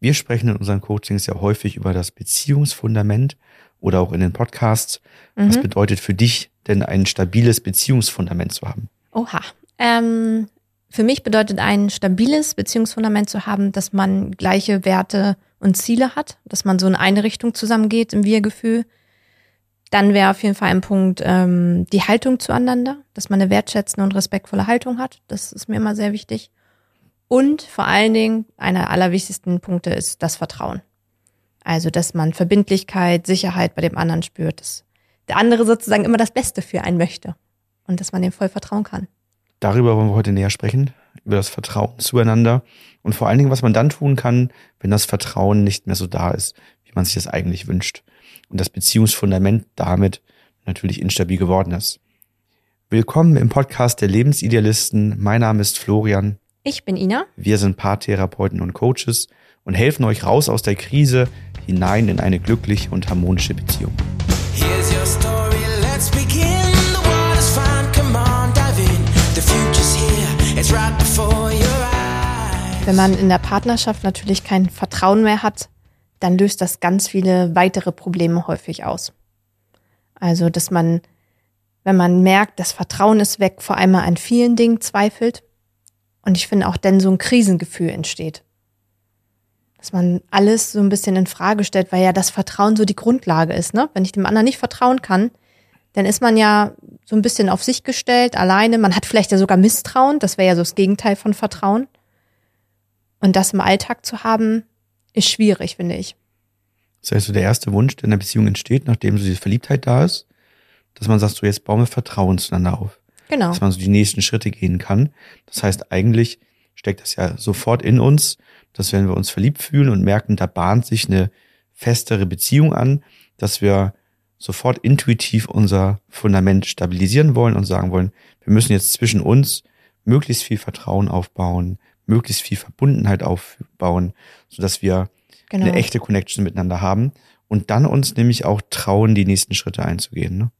Wir sprechen in unseren Coachings ja häufig über das Beziehungsfundament oder auch in den Podcasts. Mhm. Was bedeutet für dich denn ein stabiles Beziehungsfundament zu haben? Oha. Ähm, für mich bedeutet ein stabiles Beziehungsfundament zu haben, dass man gleiche Werte und Ziele hat, dass man so in eine Richtung zusammengeht im Wir-Gefühl. Dann wäre auf jeden Fall ein Punkt ähm, die Haltung zueinander, dass man eine wertschätzende und respektvolle Haltung hat. Das ist mir immer sehr wichtig. Und vor allen Dingen, einer der allerwichtigsten Punkte ist das Vertrauen. Also, dass man Verbindlichkeit, Sicherheit bei dem anderen spürt, dass der andere sozusagen immer das Beste für einen möchte und dass man dem voll vertrauen kann. Darüber wollen wir heute näher sprechen, über das Vertrauen zueinander und vor allen Dingen, was man dann tun kann, wenn das Vertrauen nicht mehr so da ist, wie man sich das eigentlich wünscht und das Beziehungsfundament damit natürlich instabil geworden ist. Willkommen im Podcast der Lebensidealisten. Mein Name ist Florian. Ich bin Ina. Wir sind Paartherapeuten und Coaches und helfen euch raus aus der Krise hinein in eine glückliche und harmonische Beziehung. Here's your story, let's begin. Wenn man in der Partnerschaft natürlich kein Vertrauen mehr hat, dann löst das ganz viele weitere Probleme häufig aus. Also, dass man, wenn man merkt, das Vertrauen ist weg, vor allem an vielen Dingen zweifelt. Und ich finde auch dann so ein Krisengefühl entsteht. Dass man alles so ein bisschen in Frage stellt, weil ja das Vertrauen so die Grundlage ist, ne? Wenn ich dem anderen nicht vertrauen kann, dann ist man ja so ein bisschen auf sich gestellt, alleine. Man hat vielleicht ja sogar Misstrauen. Das wäre ja so das Gegenteil von Vertrauen. Und das im Alltag zu haben, ist schwierig, finde ich. Das heißt, so der erste Wunsch, der in der Beziehung entsteht, nachdem so diese Verliebtheit da ist, dass man sagt, so jetzt bauen wir Vertrauen zueinander auf. Genau. Dass man so die nächsten Schritte gehen kann. Das heißt, eigentlich steckt das ja sofort in uns, dass wenn wir uns verliebt fühlen und merken, da bahnt sich eine festere Beziehung an, dass wir sofort intuitiv unser Fundament stabilisieren wollen und sagen wollen, wir müssen jetzt zwischen uns möglichst viel Vertrauen aufbauen, möglichst viel Verbundenheit aufbauen, so dass wir genau. eine echte Connection miteinander haben und dann uns nämlich auch trauen, die nächsten Schritte einzugehen. Ne?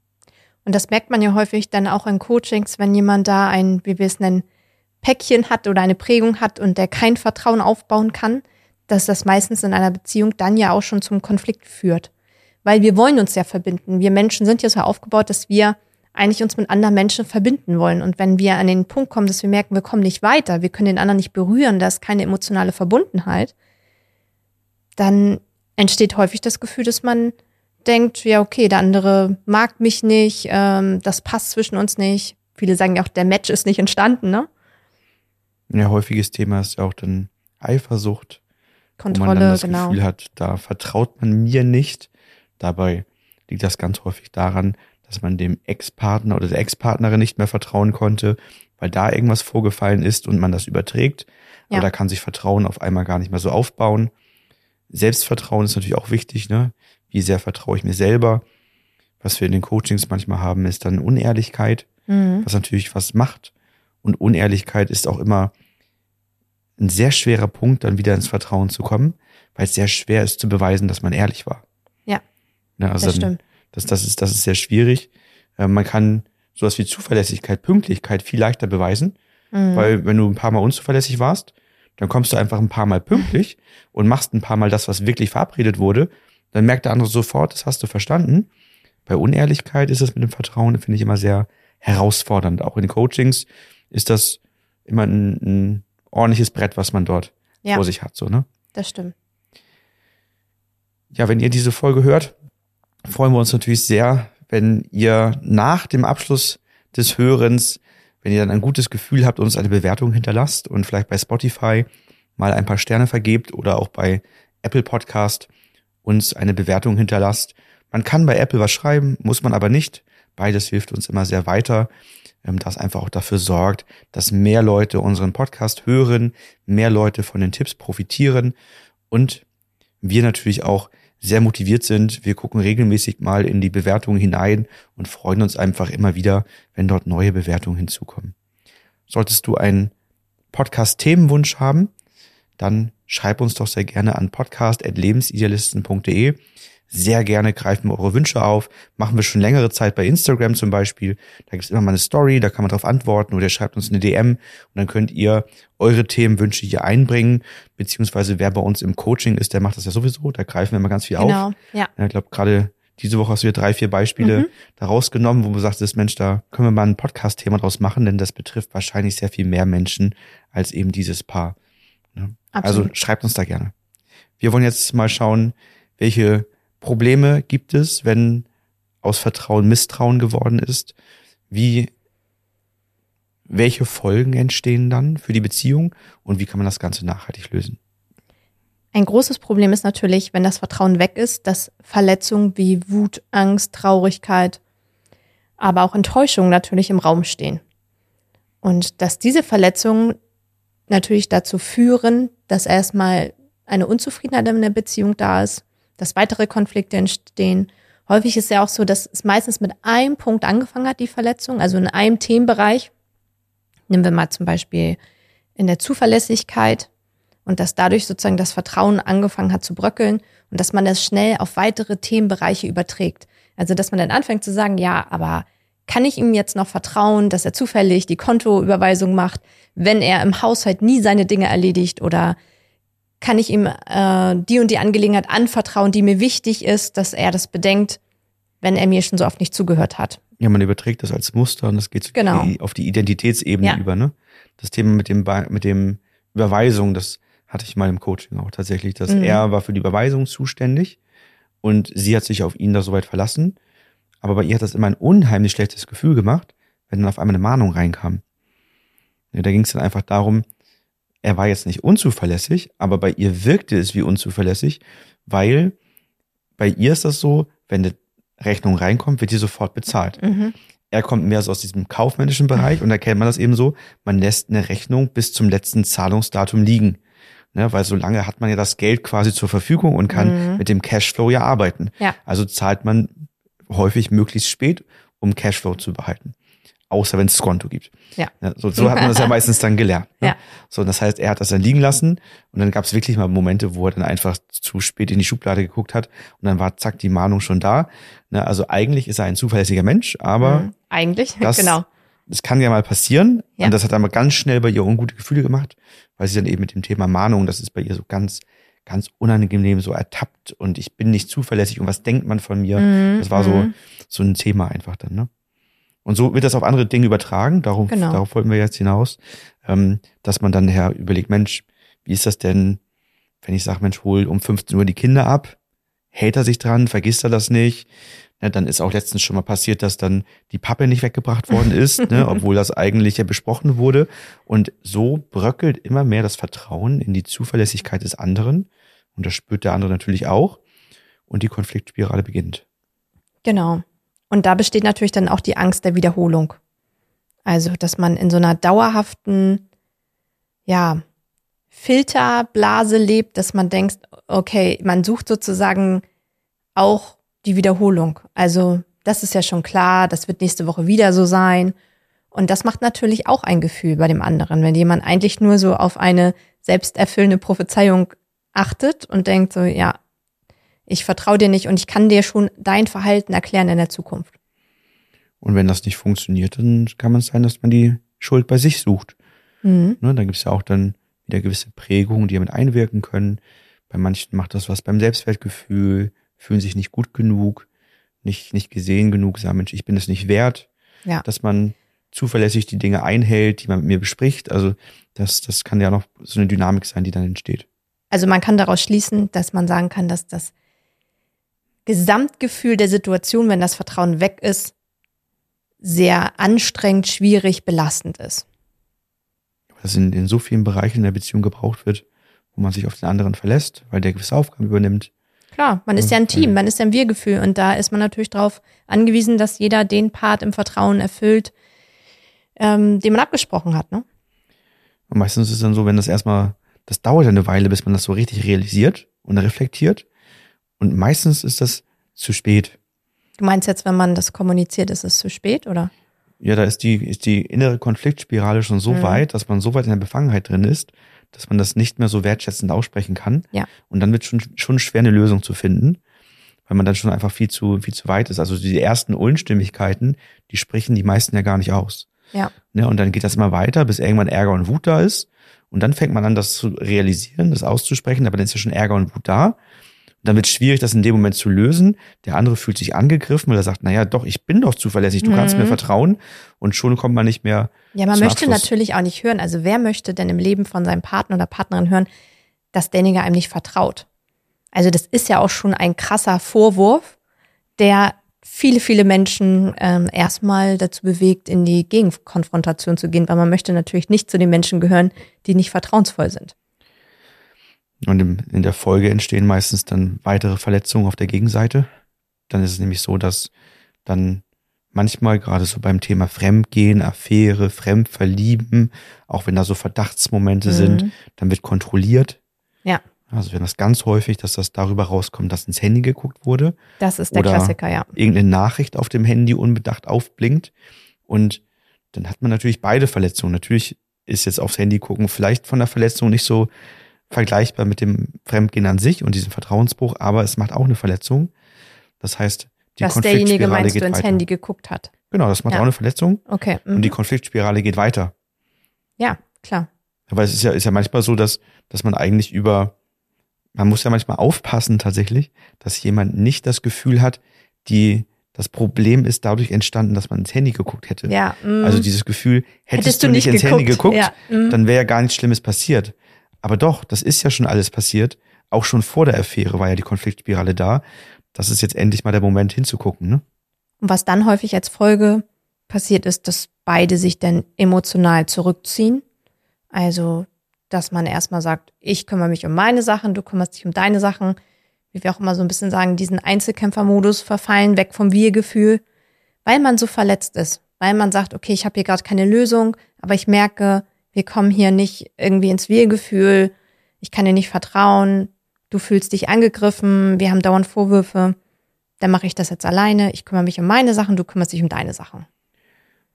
Und das merkt man ja häufig dann auch in Coachings, wenn jemand da ein, wie wir es nennen, Päckchen hat oder eine Prägung hat und der kein Vertrauen aufbauen kann, dass das meistens in einer Beziehung dann ja auch schon zum Konflikt führt weil wir wollen uns ja verbinden. Wir Menschen sind ja so aufgebaut, dass wir eigentlich uns mit anderen Menschen verbinden wollen. Und wenn wir an den Punkt kommen, dass wir merken, wir kommen nicht weiter, wir können den anderen nicht berühren, da ist keine emotionale Verbundenheit, dann entsteht häufig das Gefühl, dass man denkt, ja, okay, der andere mag mich nicht, ähm, das passt zwischen uns nicht. Viele sagen ja auch, der Match ist nicht entstanden, ne? Ja, häufiges Thema ist ja auch dann Eifersucht. Kontrolle, wo man dann das genau. Gefühl hat, da vertraut man mir nicht. Dabei liegt das ganz häufig daran, dass man dem Ex-Partner oder der Ex-Partnerin nicht mehr vertrauen konnte, weil da irgendwas vorgefallen ist und man das überträgt. Ja. Oder kann sich Vertrauen auf einmal gar nicht mehr so aufbauen. Selbstvertrauen ist natürlich auch wichtig, ne? Wie sehr vertraue ich mir selber? Was wir in den Coachings manchmal haben, ist dann Unehrlichkeit, mhm. was natürlich was macht. Und Unehrlichkeit ist auch immer ein sehr schwerer Punkt, dann wieder ins Vertrauen zu kommen, weil es sehr schwer ist zu beweisen, dass man ehrlich war. Ne, also das stimmt. Das, das, ist, das ist sehr schwierig. Äh, man kann sowas wie Zuverlässigkeit, Pünktlichkeit viel leichter beweisen, mhm. weil wenn du ein paar Mal unzuverlässig warst, dann kommst du einfach ein paar Mal pünktlich und machst ein paar Mal das, was wirklich verabredet wurde. Dann merkt der andere sofort, das hast du verstanden. Bei Unehrlichkeit ist es mit dem Vertrauen, finde ich, immer sehr herausfordernd. Auch in Coachings ist das immer ein, ein ordentliches Brett, was man dort ja. vor sich hat, so, ne? Das stimmt. Ja, wenn ihr diese Folge hört, freuen wir uns natürlich sehr, wenn ihr nach dem Abschluss des Hörens, wenn ihr dann ein gutes Gefühl habt, uns eine Bewertung hinterlasst und vielleicht bei Spotify mal ein paar Sterne vergebt oder auch bei Apple Podcast uns eine Bewertung hinterlasst. Man kann bei Apple was schreiben, muss man aber nicht. Beides hilft uns immer sehr weiter, ähm, das einfach auch dafür sorgt, dass mehr Leute unseren Podcast hören, mehr Leute von den Tipps profitieren und wir natürlich auch sehr motiviert sind. Wir gucken regelmäßig mal in die Bewertungen hinein und freuen uns einfach immer wieder, wenn dort neue Bewertungen hinzukommen. Solltest du einen Podcast-Themenwunsch haben, dann schreib uns doch sehr gerne an podcast.lebensidealisten.de. sehr gerne greifen wir eure Wünsche auf. Machen wir schon längere Zeit bei Instagram zum Beispiel. Da gibt's immer mal eine Story, da kann man darauf antworten oder ihr schreibt uns eine DM und dann könnt ihr eure Themenwünsche hier einbringen. Beziehungsweise wer bei uns im Coaching ist, der macht das ja sowieso. Da greifen wir immer ganz viel Genau, auf. ja. Ja, ich glaube, gerade diese Woche hast du dir drei, vier Beispiele Mhm. da rausgenommen, wo du sagtest, Mensch, da können wir mal ein Podcast-Thema draus machen, denn das betrifft wahrscheinlich sehr viel mehr Menschen als eben dieses Paar. Also Absolut. schreibt uns da gerne. Wir wollen jetzt mal schauen, welche Probleme gibt es, wenn aus Vertrauen Misstrauen geworden ist, wie welche Folgen entstehen dann für die Beziehung und wie kann man das Ganze nachhaltig lösen. Ein großes Problem ist natürlich, wenn das Vertrauen weg ist, dass Verletzungen wie Wut, Angst, Traurigkeit, aber auch Enttäuschung natürlich im Raum stehen. Und dass diese Verletzungen natürlich dazu führen, dass erstmal eine Unzufriedenheit in der Beziehung da ist, dass weitere Konflikte entstehen. Häufig ist ja auch so, dass es meistens mit einem Punkt angefangen hat, die Verletzung, also in einem Themenbereich. Nehmen wir mal zum Beispiel in der Zuverlässigkeit und dass dadurch sozusagen das Vertrauen angefangen hat zu bröckeln und dass man das schnell auf weitere Themenbereiche überträgt. Also dass man dann anfängt zu sagen, ja, aber kann ich ihm jetzt noch vertrauen, dass er zufällig die Kontoüberweisung macht, wenn er im Haushalt nie seine Dinge erledigt oder kann ich ihm äh, die und die Angelegenheit anvertrauen, die mir wichtig ist, dass er das bedenkt, wenn er mir schon so oft nicht zugehört hat. Ja, man überträgt das als Muster und das geht Genau. auf die Identitätsebene Ja. über, ne? Das Thema mit dem, mit dem Überweisung, das hatte ich mal im Coaching auch tatsächlich, dass Mhm. er war für die Überweisung zuständig und sie hat sich auf ihn da soweit verlassen. Aber bei ihr hat das immer ein unheimlich schlechtes Gefühl gemacht, wenn dann auf einmal eine Mahnung reinkam. Ja, da ging es dann einfach darum, er war jetzt nicht unzuverlässig, aber bei ihr wirkte es wie unzuverlässig, weil bei ihr ist das so, wenn eine Rechnung reinkommt, wird die sofort bezahlt. Mhm. Er kommt mehr so aus diesem kaufmännischen Bereich und da kennt man das eben so, man lässt eine Rechnung bis zum letzten Zahlungsdatum liegen. Ne, weil so lange hat man ja das Geld quasi zur Verfügung und kann Mhm. mit dem Cashflow ja arbeiten. Ja. Also zahlt man häufig möglichst spät, um Cashflow zu behalten. Außer wenn es Skonto gibt. Ja. so, so hat man das ja meistens dann gelernt. Ne? Ja. So, das heißt, er hat das dann liegen lassen und dann gab es wirklich mal Momente, wo er dann einfach zu spät in die Schublade geguckt hat und dann war zack die Mahnung schon da. Ne, also eigentlich ist er ein zuverlässiger Mensch, aber Mhm. Eigentlich, das, genau. das kann ja mal passieren. Ja. Und das hat aber ganz schnell bei ihr ungute Gefühle gemacht, weil sie dann eben mit dem Thema Mahnung, das ist bei ihr so ganz, ganz unangenehm so ertappt und ich bin nicht zuverlässig und was denkt man von mir? Mhm, Das war so, mhm. so ein Thema einfach dann, ne? Und so wird das auf andere Dinge übertragen, darauf, Genau. darauf wollten wir jetzt hinaus, ähm, dass man dann her überlegt, Mensch, wie ist das denn, wenn ich sage, Mensch, hol um 15 Uhr die Kinder ab, hält er sich dran, vergisst er das nicht? Ne, dann ist auch letztens schon mal passiert, dass dann die Pappe nicht weggebracht worden ist, ne, obwohl das eigentlich ja besprochen wurde. Und so bröckelt immer mehr das Vertrauen in die Zuverlässigkeit des anderen. Und das spürt der andere natürlich auch. Und die Konfliktspirale beginnt. Genau. Und da besteht natürlich dann auch die Angst der Wiederholung. Also, dass man in so einer dauerhaften, ja, Filterblase lebt, dass man denkt, okay, man sucht sozusagen auch die Wiederholung. Also, das ist ja schon klar, das wird nächste Woche wieder so sein. Und das macht natürlich auch ein Gefühl bei dem anderen, wenn jemand eigentlich nur so auf eine selbsterfüllende Prophezeiung achtet und denkt so, ja, ich vertraue dir nicht und ich kann dir schon dein Verhalten erklären in der Zukunft. Und wenn das nicht funktioniert, dann kann man es sein, dass man die Schuld bei sich sucht. Mhm. Ne, da gibt es ja auch dann wieder gewisse Prägungen, die damit einwirken können. Bei manchen macht das was beim Selbstwertgefühl, fühlen sich nicht gut genug, nicht, nicht gesehen genug, sagen, Mensch, ich bin es nicht wert, Ja. dass man zuverlässig die Dinge einhält, die man mit mir bespricht. Also das, das kann ja noch so eine Dynamik sein, die dann entsteht. Also man kann daraus schließen, dass man sagen kann, dass das Gesamtgefühl der Situation, wenn das Vertrauen weg ist, sehr anstrengend, schwierig, belastend ist. Das in, in so vielen Bereichen der Beziehung gebraucht wird, wo man sich auf den anderen verlässt, weil der gewisse Aufgaben übernimmt. Klar, man ist ja ein Team, man ist ja ein Wir-Gefühl und da ist man natürlich darauf angewiesen, dass jeder den Part im Vertrauen erfüllt, ähm, den man abgesprochen hat. Ne? Und meistens ist es dann so, wenn das erstmal, das dauert ja eine Weile, bis man das so richtig realisiert und reflektiert. Und meistens ist das zu spät. Du meinst jetzt, wenn man das kommuniziert, ist es zu spät, oder? Ja, da ist die, ist die innere Konfliktspirale schon so Mhm. weit, dass man so weit in der Befangenheit drin ist, dass man das nicht mehr so wertschätzend aussprechen kann. Ja. Und dann wird schon, schon schwer, eine Lösung zu finden. weil man dann schon einfach viel zu, viel zu weit ist. Also die ersten Unstimmigkeiten, die sprechen die meisten ja gar nicht aus. Ja. Ne, und dann geht das immer weiter, bis irgendwann Ärger und Wut da ist. Und dann fängt man an, das zu realisieren, das auszusprechen, aber dann ist ja schon Ärger und Wut da. Dann wird es schwierig, das in dem Moment zu lösen. Der andere fühlt sich angegriffen, weil er sagt, naja, doch, ich bin doch zuverlässig, du kannst Mhm. mir vertrauen. Und schon kommt man nicht mehr. Ja, man möchte Abschluss. natürlich auch nicht hören. Also wer möchte denn im Leben von seinem Partner oder Partnerin hören, dass derjenige einem nicht vertraut? Also das ist ja auch schon ein krasser Vorwurf, der viele, viele Menschen ähm, erstmal dazu bewegt, in die Gegenkonfrontation zu gehen, weil man möchte natürlich nicht zu den Menschen gehören, die nicht vertrauensvoll sind. Und im, in der Folge entstehen meistens dann weitere Verletzungen auf der Gegenseite. Dann ist es nämlich so, dass dann manchmal gerade so beim Thema Fremdgehen, Affäre, Fremdverlieben, auch wenn da so Verdachtsmomente sind, Mhm. dann wird kontrolliert. Ja. Also haben das ganz häufig, dass das darüber rauskommt, dass ins Handy geguckt wurde, Das ist der Oder- Klassiker, ja. irgendeine Nachricht auf dem Handy unbedacht aufblinkt und dann hat man natürlich beide Verletzungen. Natürlich ist jetzt aufs Handy gucken vielleicht von der Verletzung nicht so vergleichbar mit dem Fremdgehen an sich und diesem Vertrauensbruch, aber es macht auch eine Verletzung. Das heißt, die Dass derjenige meinst geht du ins weiter. Handy geguckt hat. Genau, das macht Ja. auch eine Verletzung Okay. und die Mhm. Konfliktspirale geht weiter. Ja, klar. Aber es ist ja, ist ja manchmal so, dass, dass man eigentlich über, man muss ja manchmal aufpassen tatsächlich, dass jemand nicht das Gefühl hat, die, das Problem ist dadurch entstanden, dass man ins Handy geguckt hätte. Ja. mhm. Also dieses Gefühl, hättest, du nicht ins Handy geguckt, Ja. mhm. dann wäre ja gar nichts Schlimmes passiert. Aber doch, das ist ja schon alles passiert. Auch schon vor der Affäre war ja die Konfliktspirale da. Das ist jetzt endlich mal der Moment hinzugucken, ne? Und was dann häufig als Folge passiert ist, dass beide sich dann emotional zurückziehen. Also, dass man erstmal sagt, ich kümmere mich um meine Sachen, du kümmerst dich um deine Sachen. Wie wir auch immer so ein bisschen sagen, diesen Einzelkämpfermodus verfallen, weg vom Wir-Gefühl, weil man so verletzt ist. Weil man sagt, okay, ich habe hier gerade keine Lösung, aber ich merke, wir kommen hier nicht irgendwie ins Wir-Gefühl, ich kann dir nicht vertrauen, du fühlst dich angegriffen, wir haben dauernd Vorwürfe. Dann mache ich das jetzt alleine, ich kümmere mich um meine Sachen, du kümmerst dich um deine Sachen.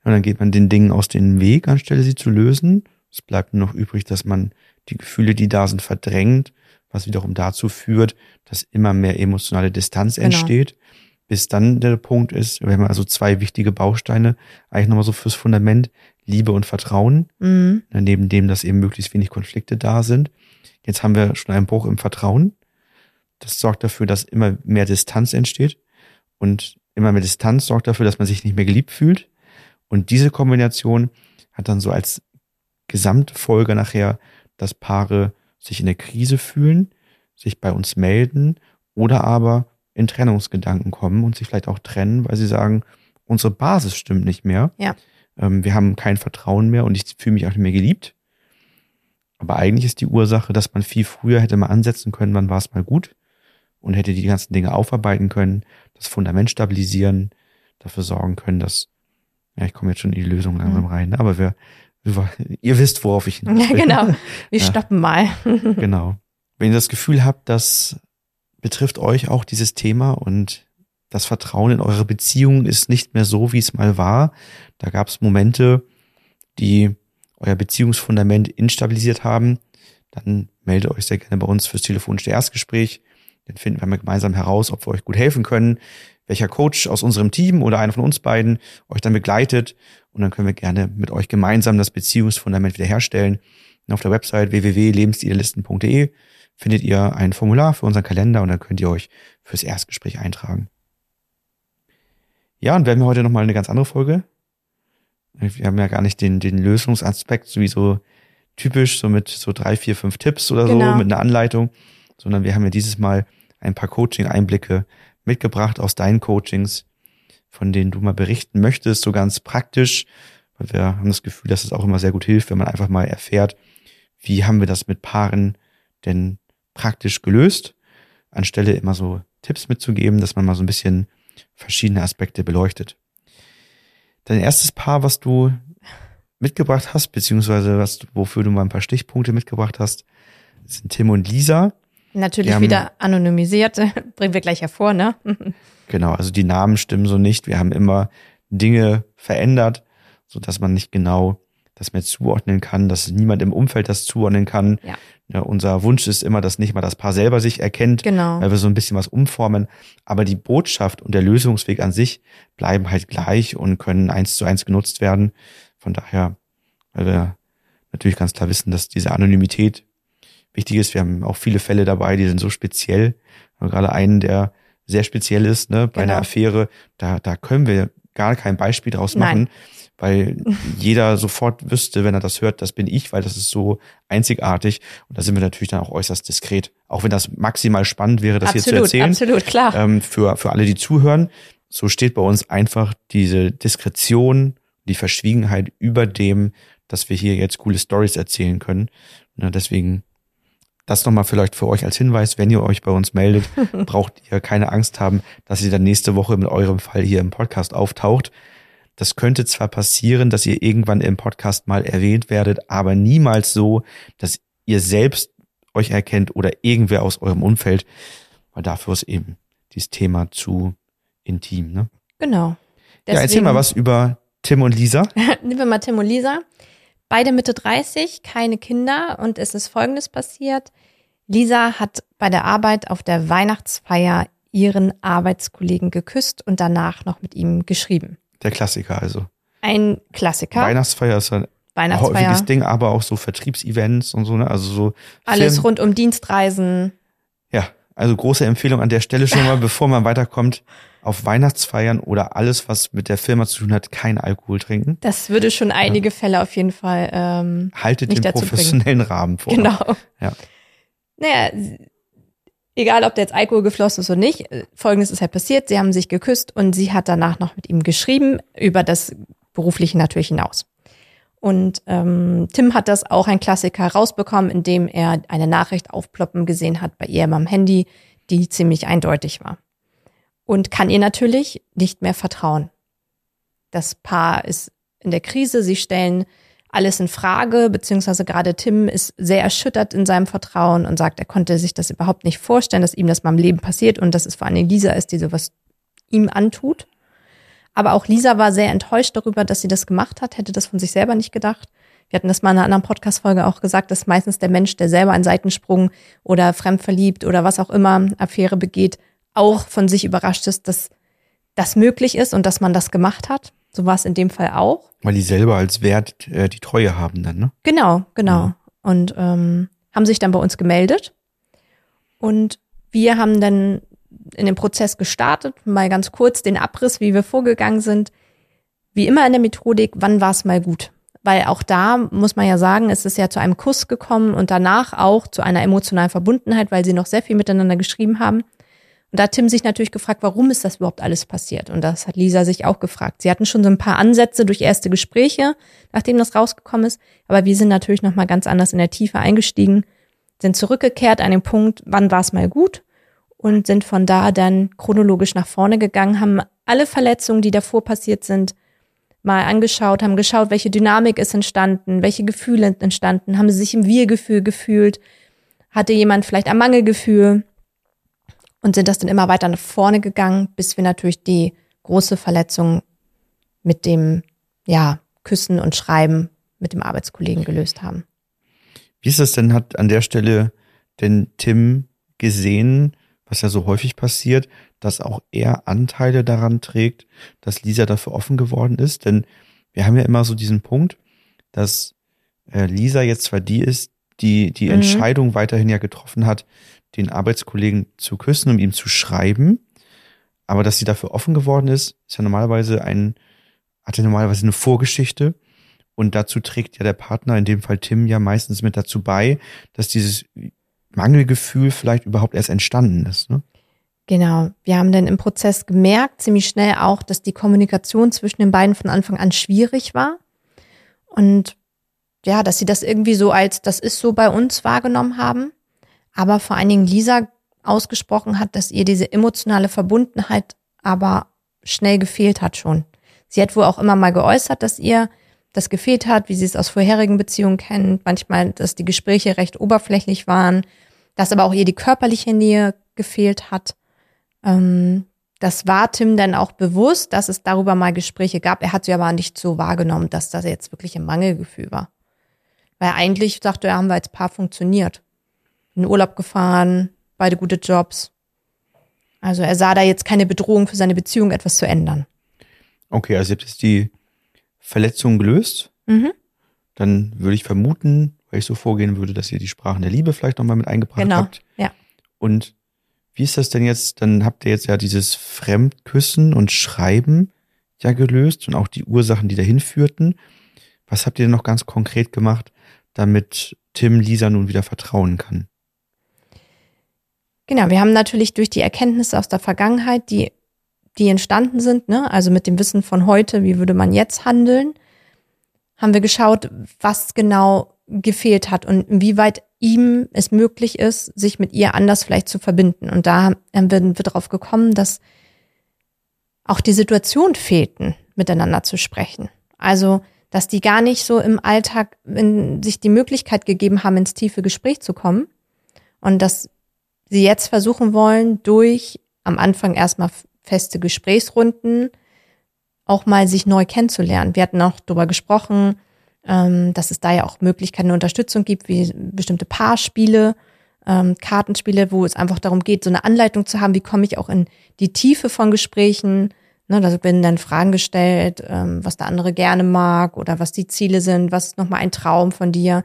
Und dann geht man den Dingen aus dem Weg, anstelle sie zu lösen. Es bleibt nur noch übrig, dass man die Gefühle, die da sind, verdrängt, was wiederum dazu führt, dass immer mehr emotionale Distanz Genau. entsteht, bis dann der Punkt ist, wir haben also zwei wichtige Bausteine, eigentlich nochmal so fürs Fundament, Liebe und Vertrauen, Mhm. neben dem, dass eben möglichst wenig Konflikte da sind. Jetzt haben wir schon einen Bruch im Vertrauen. Das sorgt dafür, dass immer mehr Distanz entsteht. Und immer mehr Distanz sorgt dafür, dass man sich nicht mehr geliebt fühlt. Und diese Kombination hat dann so als Gesamtfolge nachher, dass Paare sich in der Krise fühlen, sich bei uns melden oder aber in Trennungsgedanken kommen und sich vielleicht auch trennen, weil sie sagen, unsere Basis stimmt nicht mehr. Ja. Ähm, wir haben kein Vertrauen mehr und ich fühle mich auch nicht mehr geliebt. Aber eigentlich ist die Ursache, dass man viel früher hätte mal ansetzen können, wann war es mal gut und hätte die ganzen Dinge aufarbeiten können, das Fundament stabilisieren, dafür sorgen können, dass, ja, ich komme jetzt schon in die Lösung langsam Mhm. rein, ne? aber wir, wir, ihr wisst, worauf ich hinaus Ja, genau. Wir Ja. stoppen mal. Genau. Wenn ihr das Gefühl habt, das betrifft euch auch dieses Thema und das Vertrauen in eure Beziehung ist nicht mehr so, wie es mal war. Da gab es Momente, die euer Beziehungsfundament instabilisiert haben. Dann meldet euch sehr gerne bei uns fürs telefonische Erstgespräch. Dann finden wir mal gemeinsam heraus, ob wir euch gut helfen können, welcher Coach aus unserem Team oder einer von uns beiden euch dann begleitet. Und dann können wir gerne mit euch gemeinsam das Beziehungsfundament wiederherstellen. Und auf der Website www.lebensidealisten.de findet ihr ein Formular für unseren Kalender und dann könnt ihr euch fürs Erstgespräch eintragen. Ja, und wir haben ja heute nochmal eine ganz andere Folge. Wir haben ja gar nicht den, den Lösungsaspekt sowieso typisch, so mit so drei, vier, fünf Tipps oder Genau. so, mit einer Anleitung, sondern wir haben ja dieses Mal ein paar Coaching-Einblicke mitgebracht aus deinen Coachings, von denen du mal berichten möchtest, so ganz praktisch, weil wir haben das Gefühl, dass es auch immer sehr gut hilft, wenn man einfach mal erfährt, wie haben wir das mit Paaren denn praktisch gelöst, anstelle immer so Tipps mitzugeben, dass man mal so ein bisschen verschiedene Aspekte beleuchtet. Dein erstes Paar, was du mitgebracht hast, beziehungsweise was, wofür du mal ein paar Stichpunkte mitgebracht hast, sind Tim und Lisa. Natürlich haben- wieder anonymisiert, bringen wir gleich hervor, ne? Genau, also die Namen stimmen so nicht. Wir haben immer Dinge verändert, so dass man nicht genau das mehr zuordnen kann, dass niemand im Umfeld das zuordnen kann. Ja. Ja, unser Wunsch ist immer, dass nicht mal das Paar selber sich erkennt, Genau. weil wir so ein bisschen was umformen. Aber die Botschaft und der Lösungsweg an sich bleiben halt gleich und können eins zu eins genutzt werden. Von daher, weil wir natürlich ganz klar wissen, dass diese Anonymität wichtig ist. Wir haben auch viele Fälle dabei, die sind so speziell. Gerade einen, der sehr speziell ist, ne, bei einer Genau. Affäre. Da, da können wir gar kein Beispiel draus Nein. Weil jeder sofort wüsste, wenn er das hört, das bin ich, weil das ist so einzigartig. Und da sind wir natürlich dann auch äußerst diskret. Auch wenn das maximal spannend wäre, das hier zu absolut, erzählen absolut, klar. ähm, für, für alle, die zuhören. So steht bei uns einfach diese Diskretion, die Verschwiegenheit über dem, dass wir hier jetzt coole Stories erzählen können. Na, deswegen das nochmal vielleicht für euch als Hinweis, wenn ihr euch bei uns meldet, braucht ihr keine Angst haben, dass ihr dann nächste Woche mit eurem Fall hier im Podcast auftaucht. Das könnte zwar passieren, dass ihr irgendwann im Podcast mal erwähnt werdet, aber niemals so, dass ihr selbst euch erkennt oder irgendwer aus eurem Umfeld, weil dafür ist eben dieses Thema zu intim. Ne? genau. Ja, erzähl mal was über Tim und Lisa. Nehmen wir mal Tim und Lisa. Beide Mitte 30, keine Kinder und es ist Folgendes passiert. Lisa hat bei der Arbeit auf der Weihnachtsfeier ihren Arbeitskollegen geküsst und danach noch mit ihm geschrieben. Der Klassiker also. Ein Klassiker. Weihnachtsfeier ist ein Weihnachtsfeier. häufiges Ding, aber auch so Vertriebsevents und so, ne? Also so Alles Film- rund um Dienstreisen. Ja, also große Empfehlung an der Stelle schon mal, bevor man weiterkommt, auf Weihnachtsfeiern oder alles, was mit der Firma zu tun hat, kein Alkohol trinken. Das würde schon einige Fälle auf jeden Fall ähm, Haltet Nicht den dazu bringen. professionellen Rahmen vor. Genau. Ja. Naja, egal ob der jetzt Alkohol geflossen ist oder nicht, äh, folgendes ist halt passiert, sie haben sich geküsst und sie hat danach noch mit ihm geschrieben, über das Berufliche natürlich hinaus. Und ähm, Tim hat das auch ein Klassiker rausbekommen, indem er eine Nachricht aufploppen gesehen hat bei ihr am Handy, die ziemlich eindeutig war. Und kann ihr natürlich nicht mehr vertrauen. Das Paar ist in der Krise, sie stellen alles in Frage, beziehungsweise gerade Tim ist sehr erschüttert in seinem Vertrauen und sagt, er konnte sich das überhaupt nicht vorstellen, dass ihm das mal im Leben passiert und dass es vor allem Lisa ist, die sowas ihm antut. Aber auch Lisa war sehr enttäuscht darüber, dass sie das gemacht hat, hätte das von sich selber nicht gedacht. Wir hatten das mal in einer anderen Podcast-Folge auch gesagt, dass meistens der Mensch, der selber einen Seitensprung oder fremdverliebt oder was auch immer Affäre begeht, auch von sich überrascht ist, dass das möglich ist und dass man das gemacht hat. So war es in dem Fall auch. Weil die selber als Wert äh, die Treue haben dann, ne? Genau, genau. Mhm. Und ähm, haben sich dann bei uns gemeldet. Und wir haben dann in den Prozess gestartet, mal ganz kurz den Abriss, wie wir vorgegangen sind. Wie immer in der Methodik, wann war es mal gut? Weil auch da muss man ja sagen, es ist ja zu einem Kuss gekommen und danach auch zu einer emotionalen Verbundenheit, weil sie noch sehr viel miteinander geschrieben haben. Und da hat Tim sich natürlich gefragt, warum ist das überhaupt alles passiert? Und das hat Lisa sich auch gefragt. Sie hatten schon so ein paar Ansätze durch erste Gespräche, nachdem das rausgekommen ist. Aber wir sind natürlich nochmal ganz anders in der Tiefe eingestiegen, sind zurückgekehrt an den Punkt, wann war es mal gut? Und sind von da dann chronologisch nach vorne gegangen, haben alle Verletzungen, die davor passiert sind, mal angeschaut, haben geschaut, welche Dynamik ist entstanden, welche Gefühle entstanden, haben sie sich im Wir-Gefühl gefühlt, hatte jemand vielleicht ein Mangelgefühl und sind das dann immer weiter nach vorne gegangen, bis wir natürlich die große Verletzung mit dem, ja, Küssen und Schreiben mit dem Arbeitskollegen gelöst haben. Wie ist das denn, hat an der Stelle denn Tim gesehen, was ja so häufig passiert, dass auch er Anteile daran trägt, dass Lisa dafür offen geworden ist? Denn wir haben ja immer so diesen Punkt, dass äh, Lisa jetzt zwar die ist, die die Mhm. Entscheidung weiterhin ja getroffen hat, den Arbeitskollegen zu küssen und ihm zu schreiben, aber dass sie dafür offen geworden ist, ist ja normalerweise ein, hat ja normalerweise eine Vorgeschichte. Und dazu trägt ja der Partner, in dem Fall Tim, ja meistens mit dazu bei, dass dieses Mangelgefühl vielleicht überhaupt erst entstanden ist. Ne? Genau. Wir haben dann im Prozess gemerkt, ziemlich schnell auch, dass die Kommunikation zwischen den beiden von Anfang an schwierig war. Und ja, dass sie das irgendwie so als, das ist so bei uns wahrgenommen haben. Aber vor allen Dingen Lisa ausgesprochen hat, dass ihr diese emotionale Verbundenheit aber schnell gefehlt hat schon. Sie hat wohl auch immer mal geäußert, dass ihr das gefehlt hat, wie sie es aus vorherigen Beziehungen kennt. Manchmal, dass die Gespräche recht oberflächlich waren, dass aber auch ihr die körperliche Nähe gefehlt hat. Ähm, das war Tim dann auch bewusst, dass es darüber mal Gespräche gab. Er hat sie aber nicht so wahrgenommen, dass das jetzt wirklich ein Mangelgefühl war. Weil eigentlich sagte er, haben wir als Paar funktioniert. In Urlaub gefahren, beide gute Jobs. Also er sah da jetzt keine Bedrohung für seine Beziehung, etwas zu ändern. Okay, also ihr habt jetzt die Verletzung gelöst. Mhm. Dann würde ich vermuten, weil ich so vorgehen würde, dass ihr die Sprachen der Liebe vielleicht nochmal mit eingebracht Genau, habt. ja. Und wie ist das denn jetzt? Dann habt ihr jetzt ja dieses Fremdküssen und Schreiben ja gelöst und auch die Ursachen, die dahin führten. Was habt ihr denn noch ganz konkret gemacht, damit Tim Lisa nun wieder vertrauen kann? Genau, wir haben natürlich durch die Erkenntnisse aus der Vergangenheit, die, die entstanden sind, ne, also mit dem Wissen von heute, wie würde man jetzt handeln, haben wir geschaut, was genau gefehlt hat und inwieweit ihm es möglich ist, sich mit ihr anders vielleicht zu verbinden. Und da haben wir, darauf gekommen, dass auch die Situation fehlten, miteinander zu sprechen. Also, dass die gar nicht so im Alltag in, sich die Möglichkeit gegeben haben, ins tiefe Gespräch zu kommen. Und dass sie jetzt versuchen wollen, durch am Anfang erstmal feste Gesprächsrunden auch mal sich neu kennenzulernen. Wir hatten auch darüber gesprochen, ähm, dass es da ja auch Möglichkeiten der Unterstützung gibt, wie bestimmte Paarspiele, ähm, Kartenspiele, wo es einfach darum geht, so eine Anleitung zu haben, wie komme ich auch in die Tiefe von Gesprächen. Ne, da werden dann Fragen gestellt, ähm, was der andere gerne mag oder was die Ziele sind, was ist nochmal ein Traum von dir.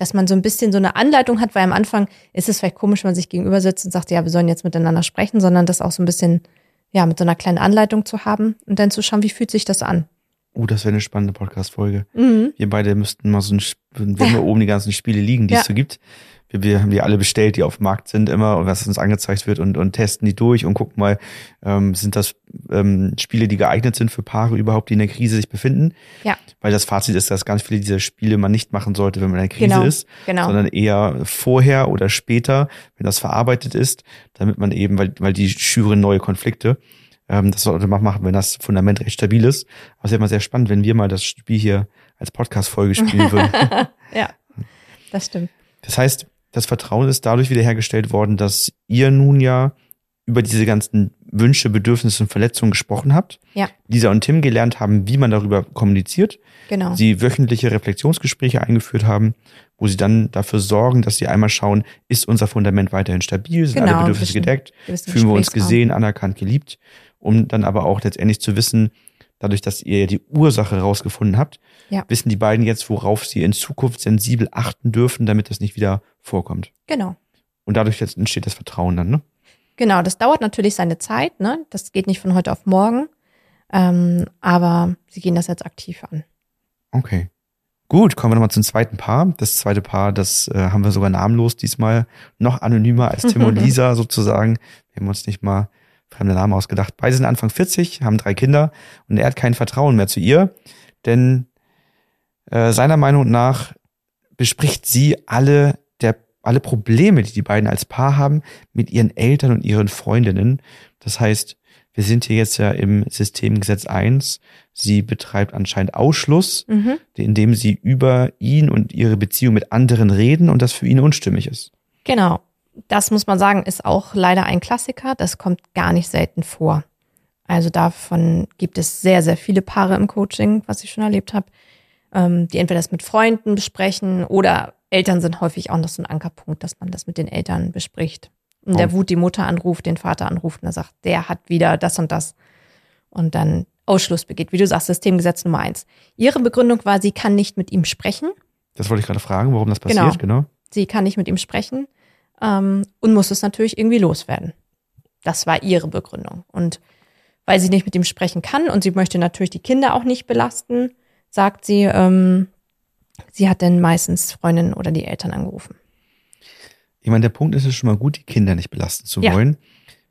Dass man so ein bisschen so eine Anleitung hat, weil am Anfang ist es vielleicht komisch, wenn man sich gegenüber sitzt und sagt, ja, wir sollen jetzt miteinander sprechen, sondern das auch so ein bisschen, ja, mit so einer kleinen Anleitung zu haben und dann zu schauen, wie fühlt sich das an. Oh, das wäre eine spannende Podcast-Folge. Mhm. Wir beide müssten mal so ein, wenn wir oben die ganzen Spiele liegen, die Ja. es so gibt. Wir, wir haben die alle bestellt, die auf dem Markt sind immer und was uns angezeigt wird und, und testen die durch und gucken mal, ähm, sind das ähm, Spiele, die geeignet sind für Paare überhaupt, die in der Krise sich befinden. Ja. Weil das Fazit ist, dass ganz viele dieser Spiele man nicht machen sollte, wenn man in der Krise Genau, ist, genau. sondern eher vorher oder später, wenn das verarbeitet ist, damit man eben, weil, weil die schüren neue Konflikte. Ähm, das sollte man machen, wenn das Fundament recht stabil ist. Aber es ist ja immer sehr spannend, wenn wir mal das Spiel hier als Podcast-Folge spielen würden. ja, das stimmt. Das heißt, das Vertrauen ist dadurch wiederhergestellt worden, dass ihr nun ja über diese ganzen Wünsche, Bedürfnisse und Verletzungen gesprochen habt. Ja. Lisa und Tim gelernt haben, wie man darüber kommuniziert. Genau. Sie wöchentliche Reflexionsgespräche eingeführt haben, wo sie dann dafür sorgen, dass sie einmal schauen, ist unser Fundament weiterhin stabil, sind Genau, alle Bedürfnisse bisschen gedeckt, fühlen wir uns gesehen, anerkannt, geliebt, um dann aber auch letztendlich zu wissen, dadurch, dass ihr ja die Ursache herausgefunden habt, Ja. wissen die beiden jetzt, worauf sie in Zukunft sensibel achten dürfen, damit das nicht wieder vorkommt. Genau. Und dadurch jetzt entsteht das Vertrauen dann, ne? Genau, das dauert natürlich seine Zeit, ne? Das geht nicht von heute auf morgen. Ähm, aber sie gehen das jetzt aktiv an. Okay. Gut, kommen wir nochmal zum zweiten Paar. Das zweite Paar, das äh, haben wir sogar namenlos diesmal noch anonymer als Tim und Lisa sozusagen. Wir haben uns nicht mal fremde Namen ausgedacht. Beide sind Anfang 40, haben drei Kinder und er hat kein Vertrauen mehr zu ihr, denn äh, seiner Meinung nach bespricht sie alle der alle Probleme, die die beiden als Paar haben, mit ihren Eltern und ihren Freundinnen. Das heißt, wir sind hier jetzt ja im Systemgesetz 1. Sie betreibt anscheinend Ausschluss, Mhm. indem sie über ihn und ihre Beziehung mit anderen reden und das für ihn unstimmig ist. Genau. Das muss man sagen, ist auch leider ein Klassiker. Das kommt gar nicht selten vor. Also davon gibt es sehr, sehr viele Paare im Coaching, was ich schon erlebt habe, ähm, die entweder das mit Freunden besprechen oder Eltern sind häufig auch noch so ein Ankerpunkt, dass man das mit den Eltern bespricht. In der Oh. Wut die Mutter anruft, den Vater anruft und er sagt, der hat wieder das und das. Und dann Ausschluss begeht. Wie du sagst, Systemgesetz Nummer eins. Ihre Begründung war, sie kann nicht mit ihm sprechen. Das wollte ich gerade fragen, warum das Genau. passiert, genau. Sie kann nicht mit ihm sprechen ähm, und muss es natürlich irgendwie loswerden. Das war ihre Begründung. Und weil sie nicht mit ihm sprechen kann und sie möchte natürlich die Kinder auch nicht belasten, sagt sie, ähm, sie hat dann meistens Freundinnen oder die Eltern angerufen. Ich meine, der Punkt ist es schon mal gut, die Kinder nicht belasten zu Ja. wollen.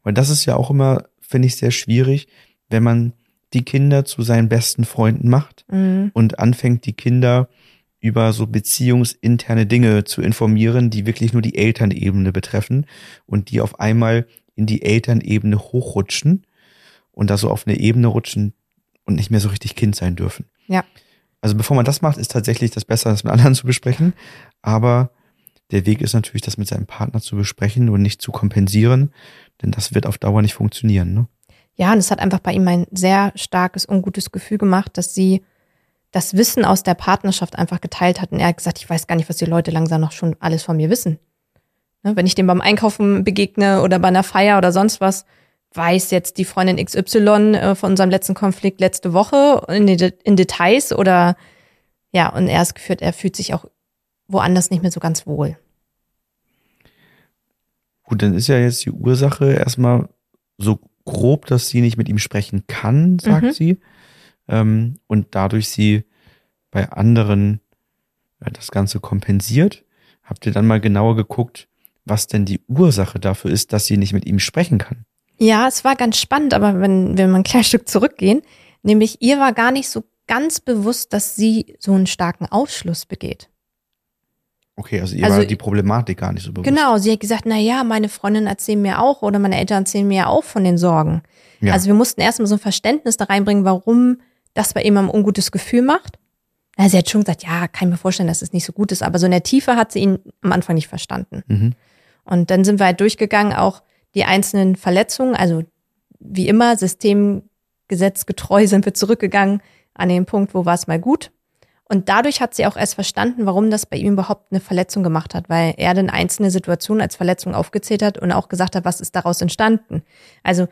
Weil das ist ja auch immer, finde ich, sehr schwierig, wenn man die Kinder zu seinen besten Freunden macht Mhm. und anfängt, die Kinder über so beziehungsinterne Dinge zu informieren, die wirklich nur die Elternebene betreffen und die auf einmal in die Elternebene hochrutschen und da so auf eine Ebene rutschen und nicht mehr so richtig Kind sein dürfen. Ja. Also bevor man das macht, ist tatsächlich das besser, das mit anderen zu besprechen. Aber der Weg ist natürlich, das mit seinem Partner zu besprechen und nicht zu kompensieren, denn das wird auf Dauer nicht funktionieren. Ne? Ja, und es hat einfach bei ihm ein sehr starkes, ungutes Gefühl gemacht, dass sie das Wissen aus der Partnerschaft einfach geteilt hat. Und er hat gesagt, ich weiß gar nicht, was die Leute langsam noch schon alles von mir wissen. Ne, wenn ich dem beim Einkaufen begegne oder bei einer Feier oder sonst was, weiß jetzt die Freundin XY äh, von unserem letzten Konflikt letzte Woche in, in Details oder ja, und er ist geführt, er fühlt sich auch woanders nicht mehr so ganz wohl. Gut, dann ist ja jetzt die Ursache erstmal so grob, dass sie nicht mit ihm sprechen kann, sagt mhm. sie. Ähm, und dadurch sie bei anderen äh, das Ganze kompensiert. Habt ihr dann mal genauer geguckt, was denn die Ursache dafür ist, dass sie nicht mit ihm sprechen kann? Ja, es war ganz spannend, aber wenn, wenn wir ein kleines Stück zurückgehen, nämlich ihr war gar nicht so ganz bewusst, dass sie so einen starken Ausschluss begeht. Okay, also ihr also, war die Problematik gar nicht so bewusst. Genau, sie hat gesagt, na ja, meine Freundin erzählen mir auch oder meine Eltern erzählen mir auch von den Sorgen. Ja. Also wir mussten erstmal so ein Verständnis da reinbringen, warum das bei ihm ein ungutes Gefühl macht. Ja, sie hat schon gesagt, ja, kann ich mir vorstellen, dass es nicht so gut ist, aber so in der Tiefe hat sie ihn am Anfang nicht verstanden. Mhm. Und dann sind wir halt durchgegangen, auch die einzelnen Verletzungen, also wie immer, systemgesetzgetreu sind wir zurückgegangen an den Punkt, wo war es mal gut. Und dadurch hat sie auch erst verstanden, warum das bei ihm überhaupt eine Verletzung gemacht hat, weil er dann einzelne Situationen als Verletzung aufgezählt hat und auch gesagt hat, was ist daraus entstanden. Also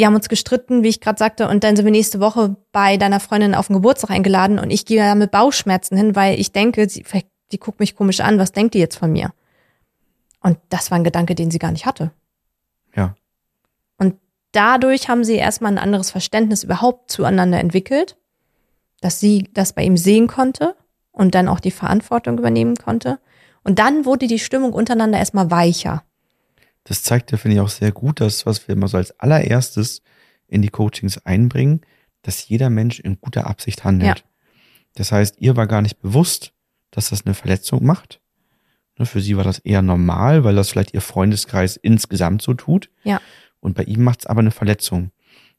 wir haben uns gestritten, wie ich gerade sagte, und dann sind wir nächste Woche bei deiner Freundin auf den Geburtstag eingeladen und ich gehe da mit Bauchschmerzen hin, weil ich denke, sie, die guckt mich komisch an, was denkt die jetzt von mir? Und das war ein Gedanke, den sie gar nicht hatte. Ja. Und dadurch haben sie erstmal ein anderes Verständnis überhaupt zueinander entwickelt, dass sie das bei ihm sehen konnte und dann auch die Verantwortung übernehmen konnte. Und dann wurde die Stimmung untereinander erstmal weicher. Das zeigt ja, finde ich, auch sehr gut, dass, was wir immer so als allererstes in die Coachings einbringen, dass jeder Mensch in guter Absicht handelt. Ja. Das heißt, ihr war gar nicht bewusst, dass das eine Verletzung macht. Ne, für sie war das eher normal, weil das vielleicht ihr Freundeskreis insgesamt so tut. Ja. Und bei ihm macht es aber eine Verletzung.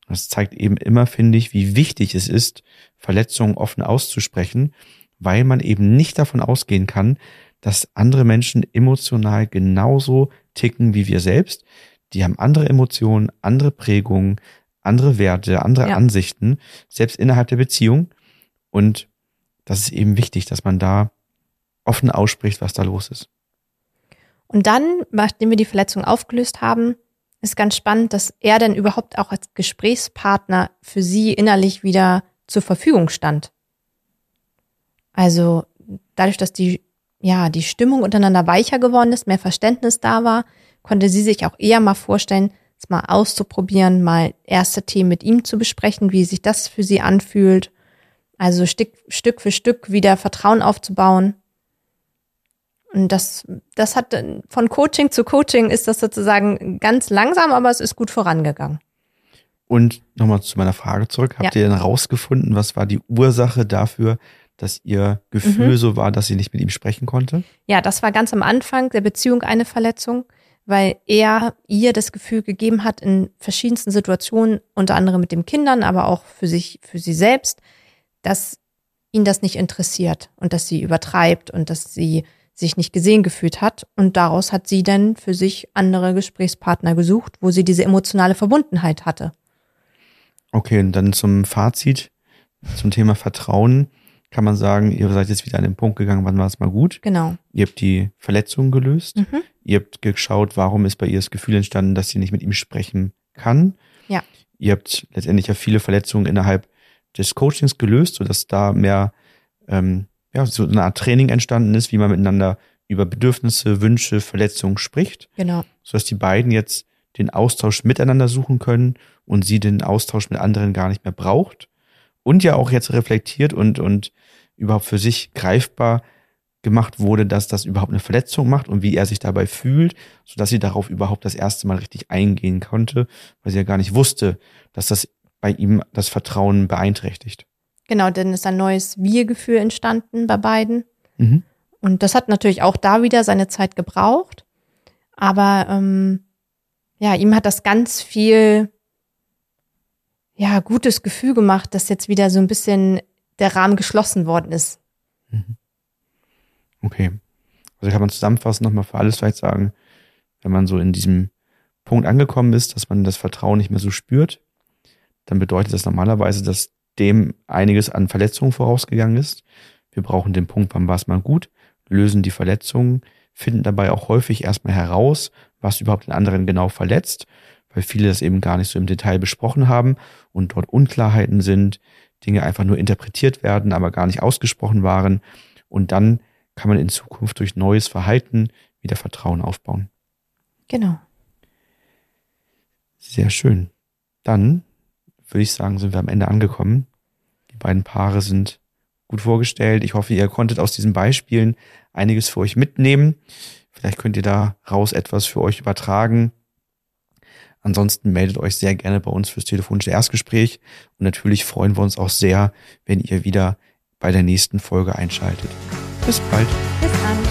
Das zeigt eben immer, finde ich, wie wichtig es ist, Verletzungen offen auszusprechen, weil man eben nicht davon ausgehen kann, dass andere Menschen emotional genauso ticken wie wir selbst. Die haben andere Emotionen, andere Prägungen, andere Werte, andere ja. Ansichten, selbst innerhalb der Beziehung. Und das ist eben wichtig, dass man da offen ausspricht, was da los ist. Und dann, nachdem wir die Verletzung aufgelöst haben, ist ganz spannend, dass er dann überhaupt auch als Gesprächspartner für sie innerlich wieder zur Verfügung stand. Also dadurch, dass die, ja, die Stimmung untereinander weicher geworden ist, mehr Verständnis da war, konnte sie sich auch eher mal vorstellen, es mal auszuprobieren, mal erste Themen mit ihm zu besprechen, wie sich das für sie anfühlt. Also Stück, Stück für Stück wieder Vertrauen aufzubauen. Und das, das hat von Coaching zu Coaching ist das sozusagen ganz langsam, aber es ist gut vorangegangen. Und nochmal zu meiner Frage zurück. Habt ja. ihr denn rausgefunden, was war die Ursache dafür, dass ihr Gefühl mhm. so war, dass sie nicht mit ihm sprechen konnte? Ja, das war ganz am Anfang der Beziehung eine Verletzung, weil er ihr das Gefühl gegeben hat in verschiedensten Situationen, unter anderem mit den Kindern, aber auch für sich, für sie selbst, dass ihn das nicht interessiert und dass sie übertreibt und dass sie sich nicht gesehen gefühlt hat. Und daraus hat sie dann für sich andere Gesprächspartner gesucht, wo sie diese emotionale Verbundenheit hatte. Okay, und dann zum Fazit, zum Thema Vertrauen kann man sagen, ihr seid jetzt wieder an den Punkt gegangen, wann war es mal gut. Genau. Ihr habt die Verletzung gelöst. Mhm. Ihr habt geschaut, warum ist bei ihr das Gefühl entstanden, dass sie nicht mit ihm sprechen kann. Ja. Ihr habt letztendlich ja viele Verletzungen innerhalb des Coachings gelöst, sodass da mehr ähm, ja, so eine Art Training entstanden ist, wie man miteinander über Bedürfnisse, Wünsche, Verletzungen spricht. Genau. Sodass die beiden jetzt den Austausch miteinander suchen können und sie den Austausch mit anderen gar nicht mehr braucht. Und ja auch jetzt reflektiert und, und überhaupt für sich greifbar gemacht wurde, dass das überhaupt eine Verletzung macht und wie er sich dabei fühlt, sodass sie darauf überhaupt das erste Mal richtig eingehen konnte, weil sie ja gar nicht wusste, dass das bei ihm das Vertrauen beeinträchtigt. Genau, denn ist ein neues Wir-Gefühl entstanden bei beiden. Mhm. Und das hat natürlich auch da wieder seine Zeit gebraucht. Aber ähm, ja, ihm hat das ganz viel ja, gutes Gefühl gemacht, dass jetzt wieder so ein bisschen der Rahmen geschlossen worden ist. Mhm. Okay. Also kann man zusammenfassend nochmal für alles vielleicht sagen, wenn man so in diesem Punkt angekommen ist, dass man das Vertrauen nicht mehr so spürt, dann bedeutet das normalerweise, dass dem einiges an Verletzungen vorausgegangen ist. Wir brauchen den Punkt, wann war es mal gut, lösen die Verletzungen, finden dabei auch häufig erstmal heraus, was überhaupt den anderen genau verletzt, weil viele das eben gar nicht so im Detail besprochen haben und dort Unklarheiten sind, Dinge einfach nur interpretiert werden, aber gar nicht ausgesprochen waren. Und dann kann man in Zukunft durch neues Verhalten wieder Vertrauen aufbauen. Genau. Sehr schön. Dann würde ich sagen, sind wir am Ende angekommen. Die beiden Paare sind gut vorgestellt. Ich hoffe, ihr konntet aus diesen Beispielen einiges für euch mitnehmen. Vielleicht könnt ihr daraus etwas für euch übertragen. Ansonsten meldet euch sehr gerne bei uns fürs telefonische Erstgespräch. Und natürlich freuen wir uns auch sehr, wenn ihr wieder bei der nächsten Folge einschaltet. Bis bald. Bis dann.